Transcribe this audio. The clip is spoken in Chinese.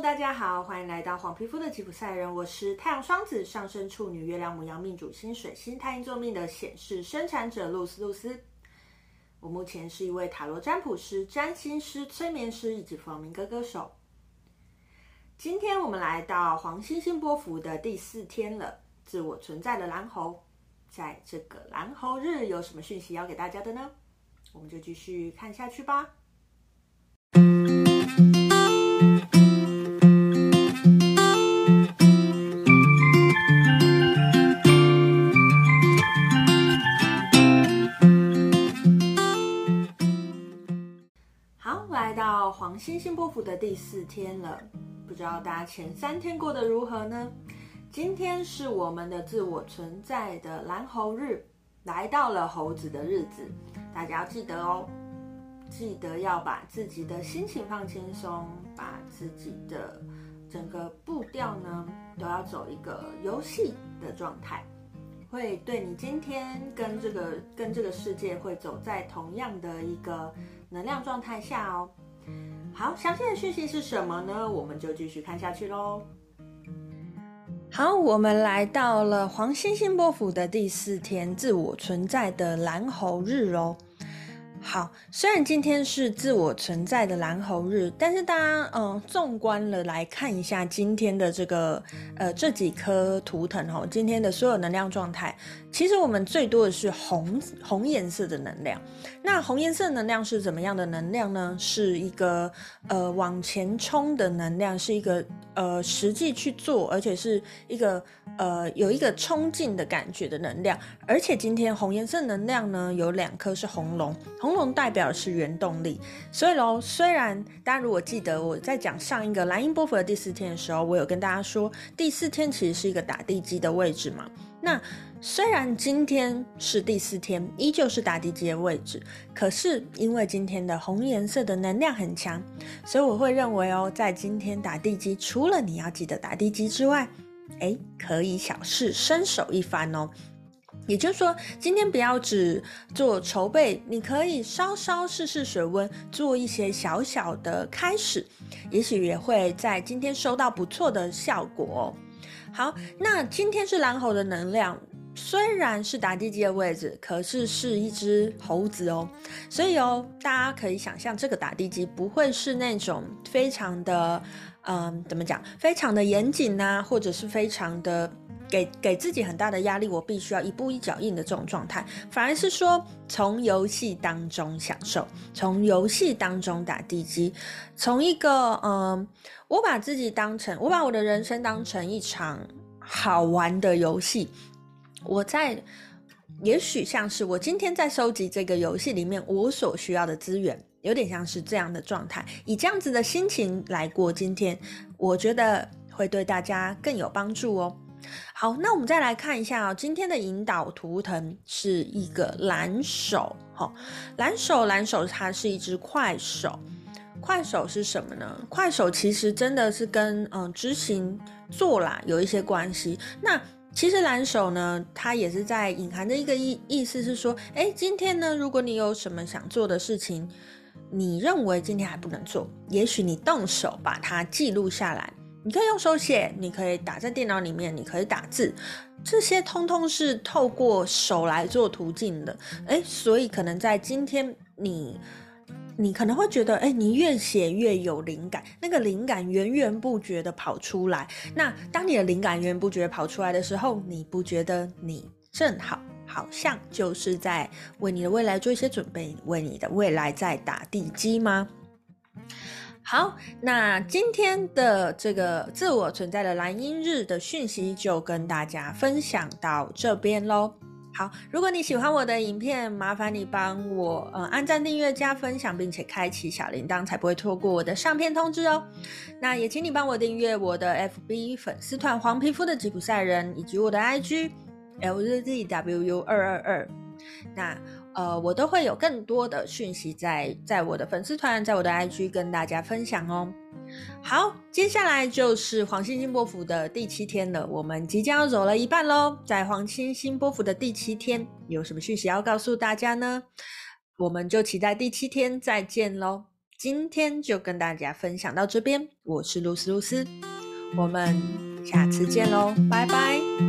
大家好，欢迎来到黄皮肤的吉普赛人。我是太阳双子上升处女、月亮母羊命主星水星太阴坐命的显示生产者露丝露丝。我目前是一位塔罗占卜师、占星师、催眠师以及弗朗明哥歌手。今天我们来到黄星星波幅的第四天了，自我存在的蓝猴，在这个蓝猴日有什么讯息要给大家的呢？我们就继续看下去吧。黄星星波符的第四天了，不知道大家前三天过得如何呢？今天是我们的自我存在的蓝猴日，来到了猴子的日子，大家要记得哦，记得要把自己的心情放轻松，把自己的整个步调呢都要走一个游戏的状态，会对你今天跟这个跟这个世界会走在同样的一个能量状态下哦。好，详细的讯息是什么呢？我们就继续看下去喽。好，我们来到了黄星星波府的第四天，自我存在的蓝猴日哦。好，虽然今天是自我存在的蓝猴日，但是大家嗯，纵观了来看一下今天的这个呃这几颗图腾哈，今天的所有能量状态，其实我们最多的是红红颜色的能量。那红颜色能量是怎么样的能量呢？是一个呃往前冲的能量，是一个呃实际去做，而且是一个呃有一个冲劲的感觉的能量。而且今天红颜色能量呢，有两颗是红龙，红龙代表的是原动力。所以喽，虽然大家如果记得我在讲上一个蓝音波佛的第四天的时候，我有跟大家说，第四天其实是一个打地基的位置嘛。那虽然今天是第四天，依旧是打地基的位置，可是因为今天的红颜色的能量很强，所以我会认为哦，在今天打地基，除了你要记得打地基之外，诶，可以小试身手一番哦。也就是说，今天不要只做筹备，你可以稍稍试试水温，做一些小小的开始，也许也会在今天收到不错的效果。好，那今天是蓝猴的能量。虽然是打地基的位置，可是是一只猴子哦，所以哦，大家可以想象，这个打地基不会是那种非常的，嗯，怎么讲，非常的严谨呐、啊，或者是非常的给给自己很大的压力，我必须要一步一脚印的这种状态，反而是说从游戏当中享受，从游戏当中打地基，从一个嗯，我把自己当成，我把我的人生当成一场好玩的游戏。我在，也许像是我今天在收集这个游戏里面我所需要的资源，有点像是这样的状态，以这样子的心情来过今天，我觉得会对大家更有帮助哦。好，那我们再来看一下哦，今天的引导图腾是一个蓝手，哈，蓝手，蓝手，它是一只快手，快手是什么呢？快手其实真的是跟嗯执行做啦有一些关系，那。其实蓝手呢，它也是在隐含的一个意意思是说，诶，今天呢，如果你有什么想做的事情，你认为今天还不能做，也许你动手把它记录下来，你可以用手写，你可以打在电脑里面，你可以打字，这些通通是透过手来做途径的，诶，所以可能在今天你。你可能会觉得，哎，你越写越有灵感，那个灵感源源不绝的跑出来。那当你的灵感源源不绝跑出来的时候，你不觉得你正好好像就是在为你的未来做一些准备，为你的未来在打地基吗？好，那今天的这个自我存在的蓝鹰日的讯息就跟大家分享到这边喽。好，如果你喜欢我的影片，麻烦你帮我呃按赞、订阅、加分享，并且开启小铃铛，才不会错过我的上片通知哦。那也请你帮我订阅我的 FB 粉丝团“黄皮肤的吉普赛人”，以及我的 IG LZZWU 二二二。那呃，我都会有更多的讯息在在我的粉丝团，在我的 IG 跟大家分享哦。好，接下来就是黄星星波符的第七天了，我们即将要走了一半喽。在黄星星波符的第七天，有什么讯息要告诉大家呢？我们就期待第七天再见喽。今天就跟大家分享到这边，我是露丝露丝，我们下次见喽，拜拜。